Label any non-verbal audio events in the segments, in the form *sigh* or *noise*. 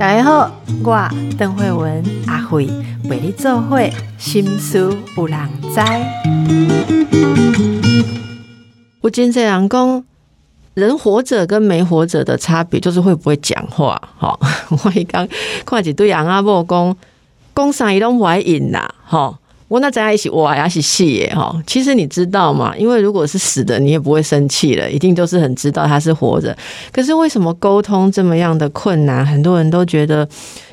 大家好，我邓慧文阿慧为你做会心思有人知。我今这样讲，人活着跟没活着的差别就是会不会讲话。哈，*laughs* 我一刚看一对人阿某讲，讲啥伊拢不爱应啦。哈，我那在一起，我也是死耶。哈，其实你知道吗？因为如果是死的，你也不会生气了，一定都是很知道他是活着。可是为什么沟通这么样的困难？很多人都觉得。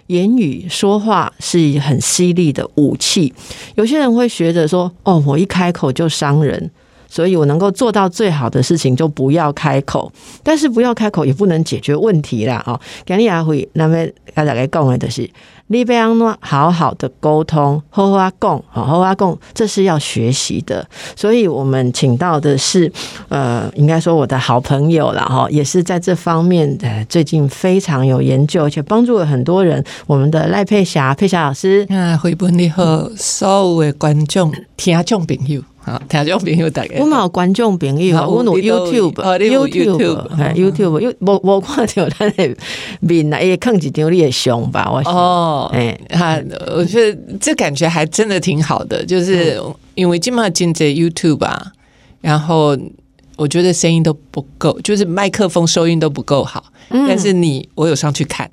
言语说话是很犀利的武器，有些人会学着说：“哦，我一开口就伤人，所以我能够做到最好的事情就不要开口。但是不要开口也不能解决问题啦。哦，今日也会那么大家来讲的就是。你贝安诺好好的沟通，好好共，好好共，这是要学习的。所以我们请到的是，呃，应该说我的好朋友了哈，也是在这方面的最近非常有研究，而且帮助了很多人。我们的赖佩霞，佩霞老师，啊，回本你好所有的观众、听众朋友。好，听众朋友大家，我冇观众朋友，我有 YouTube，YouTube，YouTube，又无无看到他的面啊，也看几张你的相吧，我哦，哎，哈，我觉得这感觉还真的挺好的，就是因为今嘛进这 YouTube 啊，然后我觉得声音都不够，就是麦克风收音都不够好，但是你我有上去看，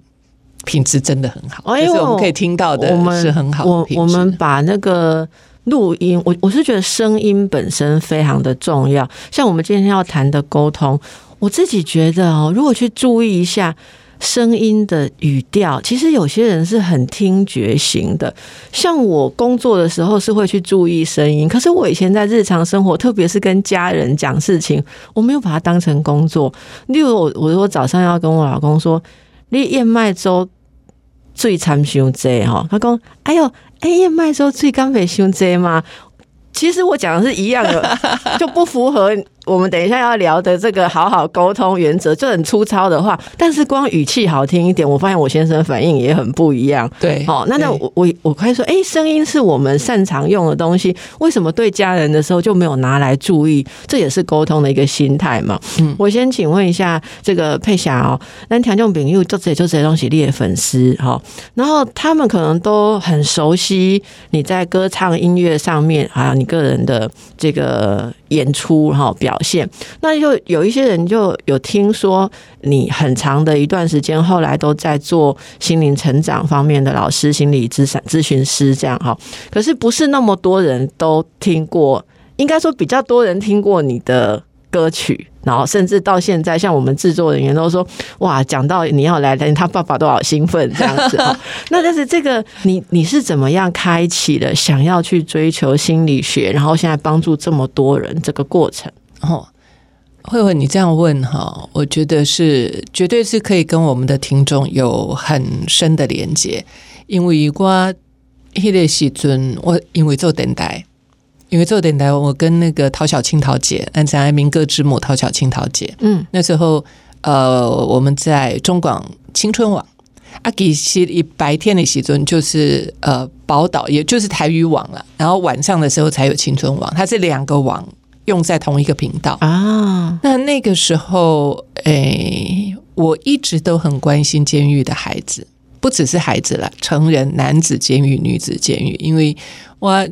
品质真的很好，就是我们可以听到的是很好，我我们把那个。录音，我我是觉得声音本身非常的重要。像我们今天要谈的沟通，我自己觉得哦，如果去注意一下声音的语调，其实有些人是很听觉型的。像我工作的时候是会去注意声音，可是我以前在日常生活，特别是跟家人讲事情，我没有把它当成工作。例如，我我我早上要跟我老公说，你燕麦粥最参伤济吼，他讲，哎呦。哎，燕麦粥最干肥胸这吗？其实我讲的是一样的，*laughs* 就不符合。我们等一下要聊的这个好好沟通原则就很粗糙的话，但是光语气好听一点，我发现我先生反应也很不一样。对，好，那那我我我可以说，哎，声音是我们擅长用的东西，为什么对家人的时候就没有拿来注意？这也是沟通的一个心态嘛。嗯，我先请问一下这个佩霞哦，那条件饼又就这就这些东西列粉丝哈，然后他们可能都很熟悉你在歌唱音乐上面，还有你个人的这个演出哈表。表现，那就有一些人就有听说你很长的一段时间，后来都在做心灵成长方面的老师、心理咨询咨询师这样哈。可是不是那么多人都听过，应该说比较多人听过你的歌曲，然后甚至到现在，像我们制作人员都说，哇，讲到你要来，连他爸爸都好兴奋这样子。*laughs* 那但是这个你你是怎么样开启了想要去追求心理学，然后现在帮助这么多人这个过程？哦，慧慧，你这样问哈，我觉得是绝对是可以跟我们的听众有很深的连接，因为我迄个时阵，我因为做电台，因为做电台，我跟那个陶小青陶姐，安在民歌之母陶小青陶姐，嗯，那时候呃，我们在中广青春网，啊，其实一白天的时阵就是呃宝岛，也就是台语网了，然后晚上的时候才有青春网，它是两个网。用在同一个频道。啊，那那个时候，诶，我一直都很关心监狱的孩子，不只是孩子了，成人男子监狱、女子监狱，因为我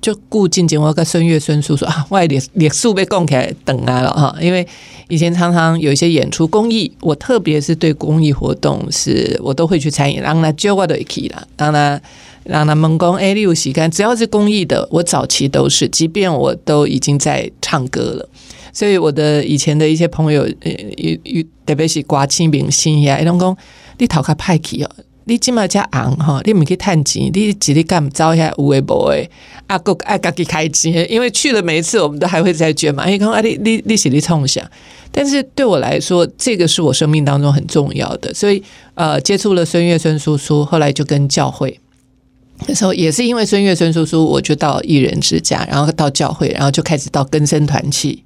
就顾静静，我跟孙悦孙叔说啊，我脸脸素被供起来等啊了哈，因为以前常常有一些演出公益，我特别是对公益活动是我都会去参与，让他教我都可以了，让他。让他们讲，哎，例如洗干，只要是公益的，我早期都是，即便我都已经在唱歌了，所以我的以前的一些朋友，呃，有特别是刮清明星呀，伊拢讲你头壳歹去哦，你今麦加昂哈，你唔去探钱，你自己干招一下无为无诶，啊，个爱家己开钱，因为去了每一次，我们都还会再捐嘛。哎，讲啊，你你你是你冲想，但是对我来说，这个是我生命当中很重要的，所以呃，接触了孙悦孙叔叔，后来就跟教会。那时候也是因为孙悦孙叔叔，我就到艺人之家，然后到教会，然后就开始到根生团契。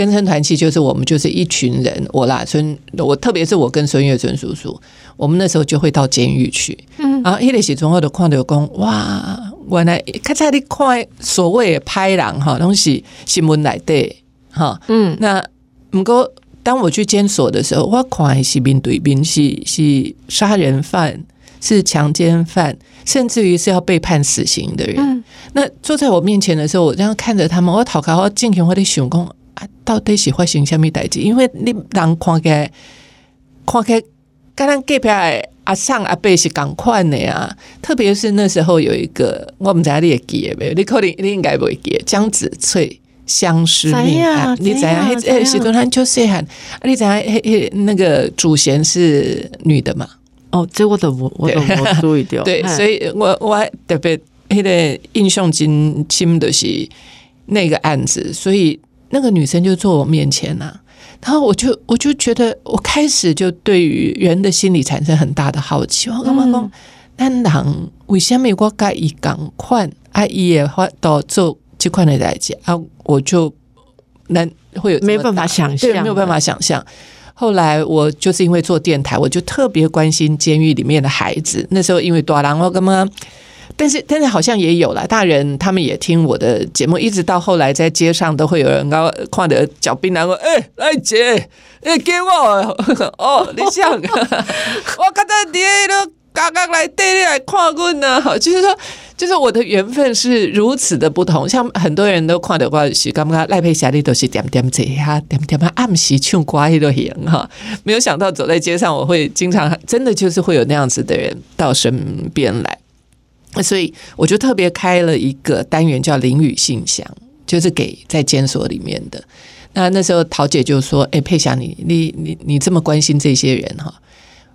根生团契就是我们就是一群人，我啦孙，我特别是我跟孙悦孙叔叔，我们那时候就会到监狱去。嗯，然后一类写中后的矿流工，哇，原来看在你看所谓的拍人哈东西新闻来的哈，嗯，那不过当我去监所的时候，我看是面对面是是杀人犯，是强奸犯，甚至于是要被判死刑的人。嗯那坐在我面前的时候，我这样看着他们，我头壳我进行我的想讲啊，到底是发生什么代志？因为你人看起来看起来，跟咱隔壁的阿上阿伯是共款的啊。特别是那时候有一个，我们知道你会记的没有？你可能你应该不会记的江子翠。相思命案，你怎样？迄诶，许多人就细汉，啊，你怎样？迄迄那个主嫌是女的嘛？哦，这我都我我都没注意到。对，所以我我特别迄个印象真深的是那个案子，所以那个女生就坐我面前呐、然后我就我就觉得，我开始就对于人的心理产生很大的好奇。我干嘛讲，咱人为什么我甲伊共款啊？伊也发到做这款的代志啊？我就难会有没办法想象对，没有办法想象。后来我就是因为做电台，我就特别关心监狱里面的孩子。那时候因为多郎，我干嘛？但是但是好像也有了大人，他们也听我的节目，一直到后来在街上都会有人高看着脚冰然后哎，来姐，哎给我哦，你想，*laughs* 我看到你都刚刚来带你来看我呢，就是说。就是我的缘分是如此的不同，像很多人都看到我是刚刚赖佩霞，你都是点点这下点点啊，暗时唱歌迄都行哈。没有想到走在街上，我会经常真的就是会有那样子的人到身边来，所以我就特别开了一个单元叫“淋雨信箱”，就是给在监所里面的。那那时候桃姐就说：“哎、佩霞，你你你你这么关心这些人哈，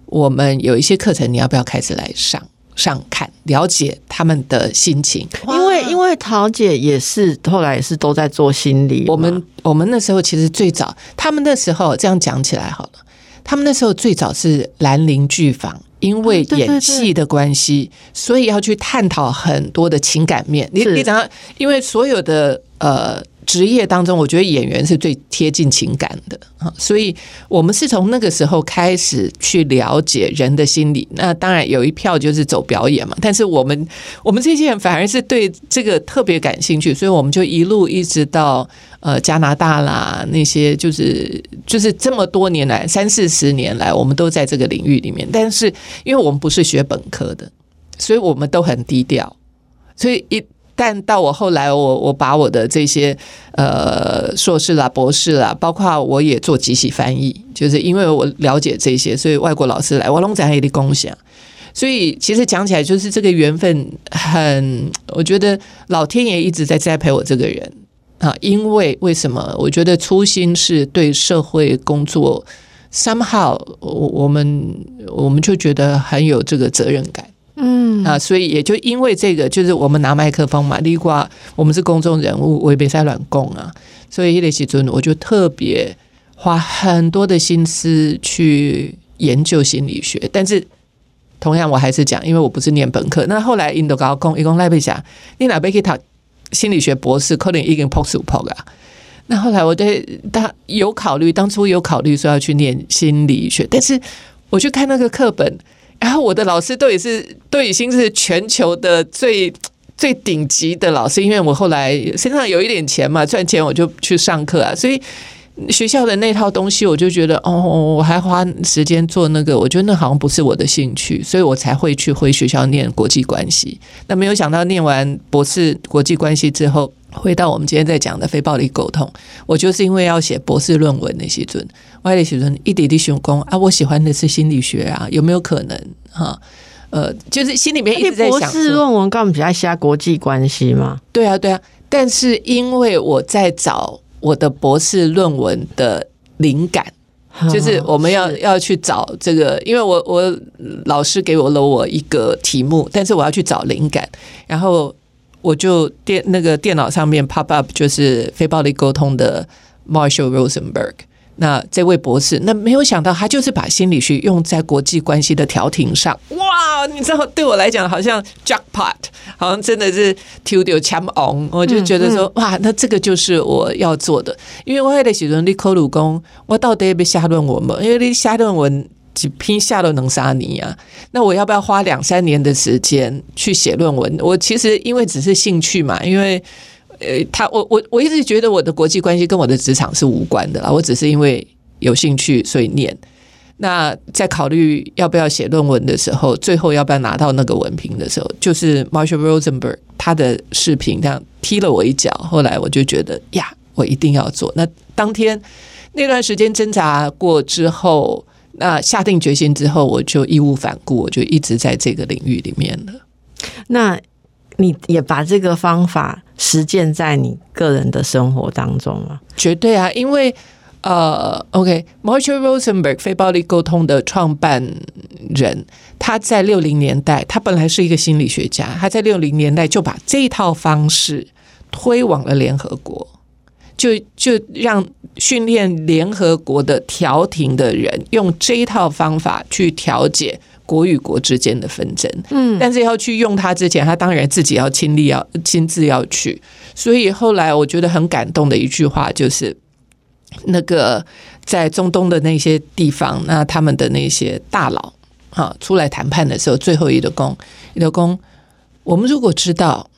我们有一些课程，你要不要开始来上？”上看了解他们的心情，因为因为桃姐也是后来也是都在做心理，我们我们那时候其实最早，他们那时候这样讲起来好了，他们那时候最早是兰陵剧坊，因为演戏的关系，所以要去探讨很多的情感面。你你讲，因为所有的呃。职业当中，我觉得演员是最贴近情感的啊，所以我们是从那个时候开始去了解人的心理。那当然有一票就是走表演嘛，但是我们我们这些人反而是对这个特别感兴趣，所以我们就一路一直到呃加拿大啦，那些就是就是这么多年来三四十年来，我们都在这个领域里面。但是因为我们不是学本科的，所以我们都很低调，所以一。但到我后来，我我把我的这些呃硕士啦、博士啦，包括我也做即席翻译，就是因为我了解这些，所以外国老师来，我拢在那里共享。所以其实讲起来，就是这个缘分很，我觉得老天爷一直在栽培我这个人啊。因为为什么？我觉得初心是对社会工作，somehow 我我们我们就觉得很有这个责任感。嗯啊，所以也就因为这个，就是我们拿麦克风嘛，丽瓜我们是公众人物，我也别再乱供啊，所以那时阵我就特别花很多的心思去研究心理学，但是同样我还是讲，因为我不是念本科，那后来印度高工一共赖贝霞，你哪边可以读心理学博士，可能已经 post post 啊。那后来我对他有考虑，当初有考虑说要去念心理学，但是我去看那个课本。然后我的老师都也是都已经是全球的最最顶级的老师，因为我后来身上有一点钱嘛，赚钱我就去上课啊，所以学校的那套东西我就觉得哦，我还花时间做那个，我觉得那好像不是我的兴趣，所以我才会去回学校念国际关系。那没有想到念完博士国际关系之后。回到我们今天在讲的非暴力沟通，我就是因为要写博士论文那些准，我的时阵一点点想讲啊，我喜欢的是心理学啊，有没有可能哈？呃，就是心里面一直在想博士论文，干嘛比较瞎国际关系吗？对啊，对啊。但是因为我在找我的博士论文的灵感，就是我们要要去找这个，因为我我老师给我了我一个题目，但是我要去找灵感，然后。我就电那个电脑上面 pop up 就是非暴力沟通的 Marshall Rosenberg，那这位博士，那没有想到他就是把心理学用在国际关系的调停上，哇！你知道对我来讲好像 jackpot，好像真的是 t 丢枪 on，我就觉得说、嗯、哇，那这个就是我要做的，因为我还得写论你口鲁工，我到底要下论文嘛？因为你下论文。几篇下都能杀你啊！那我要不要花两三年的时间去写论文？我其实因为只是兴趣嘛，因为呃，他我我我一直觉得我的国际关系跟我的职场是无关的啦。我只是因为有兴趣，所以念。那在考虑要不要写论文的时候，最后要不要拿到那个文凭的时候，就是 Marshall Rosenberg 他的视频这样踢了我一脚。后来我就觉得呀，我一定要做。那当天那段时间挣扎过之后，那下定决心之后，我就义无反顾，我就一直在这个领域里面了。那你也把这个方法实践在你个人的生活当中吗？绝对啊，因为。呃，OK，Marshall Rosenberg 非暴力沟通的创办人，他在六零年代，他本来是一个心理学家，他在六零年代就把这套方式推往了联合国，就就让训练联合国的调停的人用这一套方法去调解国与国之间的纷争。嗯，但是要去用它之前，他当然自己要亲力要亲自要去，所以后来我觉得很感动的一句话就是。那个在中东的那些地方，那他们的那些大佬啊，出来谈判的时候，最后一个公，一个公，我们如果知道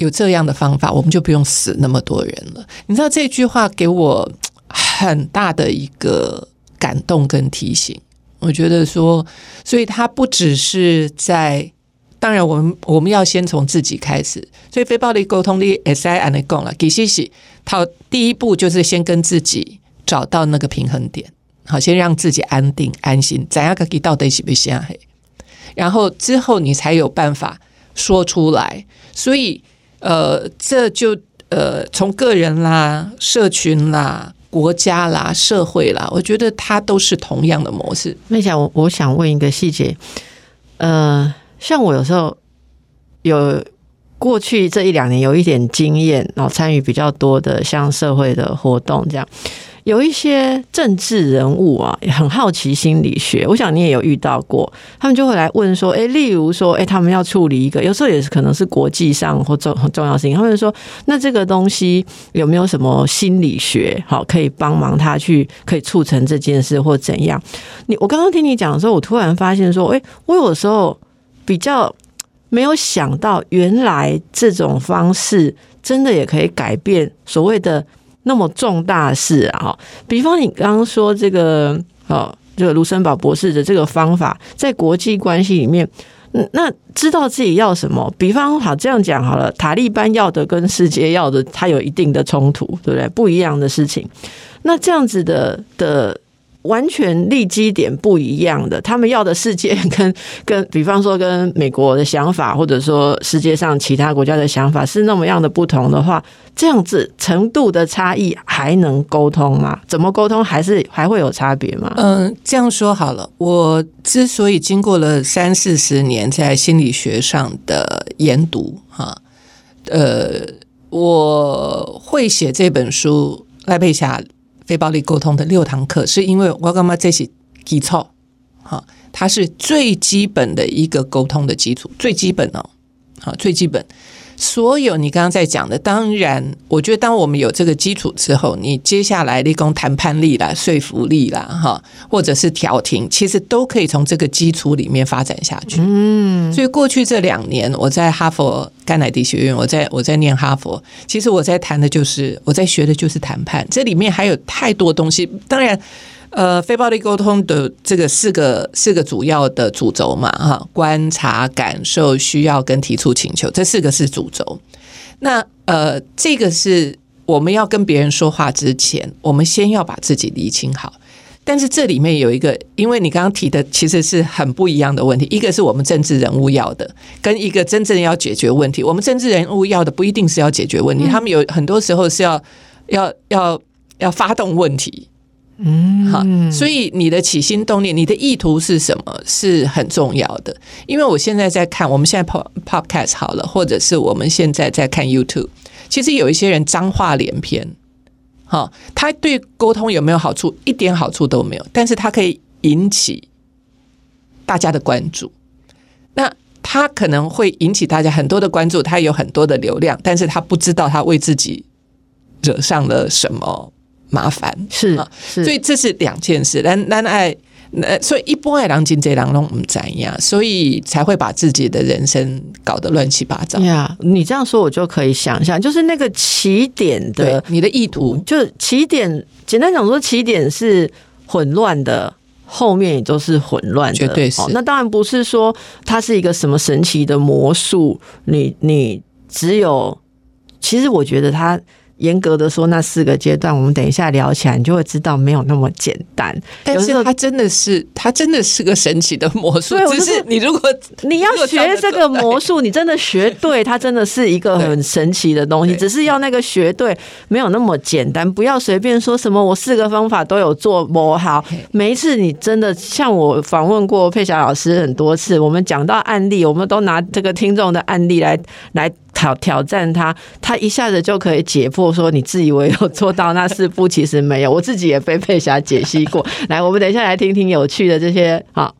有这样的方法，我们就不用死那么多人了。你知道这句话给我很大的一个感动跟提醒。我觉得说，所以他不只是在，当然我们我们要先从自己开始。所以非暴力沟通的 S I and 共了，给西西。他，第一步就是先跟自己找到那个平衡点，好，先让自己安定安心。怎样可以到底是不是黑？然后之后你才有办法说出来。所以，呃，这就呃，从个人啦、社群啦、国家啦、社会啦，我觉得它都是同样的模式。那想我我想问一个细节，呃，像我有时候有。过去这一两年有一点经验，然后参与比较多的像社会的活动，这样有一些政治人物啊，也很好奇心理学。我想你也有遇到过，他们就会来问说：“哎，例如说，哎，他们要处理一个，有时候也是可能是国际上或重重要事情，他们说，那这个东西有没有什么心理学好可以帮忙他去可以促成这件事或怎样？”你我刚刚听你讲的时候，我突然发现说：“哎，我有时候比较。”没有想到，原来这种方式真的也可以改变所谓的那么重大事啊！比方你刚刚说这个，哦，这个卢森堡博士的这个方法，在国际关系里面，那知道自己要什么？比方好这样讲好了，塔利班要的跟世界要的，它有一定的冲突，对不对？不一样的事情，那这样子的的。完全立基点不一样的，他们要的世界跟 *laughs* 跟，比方说跟美国的想法，或者说世界上其他国家的想法是那么样的不同的话，这样子程度的差异还能沟通吗？怎么沟通还是还会有差别吗？嗯，这样说好了，我之所以经过了三四十年在心理学上的研读，哈，呃，我会写这本书，赖佩霞。非暴力沟通的六堂课，是因为我干嘛这些基础，好，它是最基本的一个沟通的基础，最基本哦，好，最基本。所有你刚刚在讲的，当然，我觉得当我们有这个基础之后，你接下来立功谈判力啦、说服力啦，哈，或者是调停，其实都可以从这个基础里面发展下去。嗯，所以过去这两年，我在哈佛甘乃迪学院，我在我在念哈佛，其实我在谈的就是我在学的就是谈判，这里面还有太多东西，当然。呃，非暴力沟通的这个四个四个主要的主轴嘛，哈，观察、感受、需要跟提出请求，这四个是主轴。那呃，这个是我们要跟别人说话之前，我们先要把自己理清好。但是这里面有一个，因为你刚刚提的其实是很不一样的问题，一个是我们政治人物要的，跟一个真正要解决问题。我们政治人物要的不一定是要解决问题，他们有很多时候是要要要要发动问题。嗯，好，所以你的起心动念，你的意图是什么，是很重要的。因为我现在在看，我们现在 pop podcast 好了，或者是我们现在在看 YouTube，其实有一些人脏话连篇，哈，他对沟通有没有好处？一点好处都没有，但是他可以引起大家的关注。那他可能会引起大家很多的关注，他有很多的流量，但是他不知道他为自己惹上了什么。麻烦是啊，所以这是两件事。那那爱呃，所以一般爱人真这人拢唔怎样，所以才会把自己的人生搞得乱七八糟。呀你这样说，我就可以想象，就是那个起点的，你的意图，就是起点，简单讲说，起点是混乱的。后面也都是混乱的，绝对是哦那当然不是说它是一个什么神奇的魔术，你你只有，其实我觉得它严格的说，那四个阶段，我们等一下聊起来，你就会知道没有那么简单。但是它真的是，它真的是个神奇的魔术只是是你如果 *laughs* 你要学这个魔术，你真的学对，它真的是一个很神奇的东西。*laughs* 只是要那个学对，没有那么简单。不要随便说什么我四个方法都有做不好。每一次你真的像我访问过佩霞老师很多次，我们讲到案例，我们都拿这个听众的案例来来挑挑战他，他一下子就可以解破说你自以为有做到，那是不 *laughs* 其实没有。我自己也被佩霞解析过。来，我们等一下来听听有趣的这些好。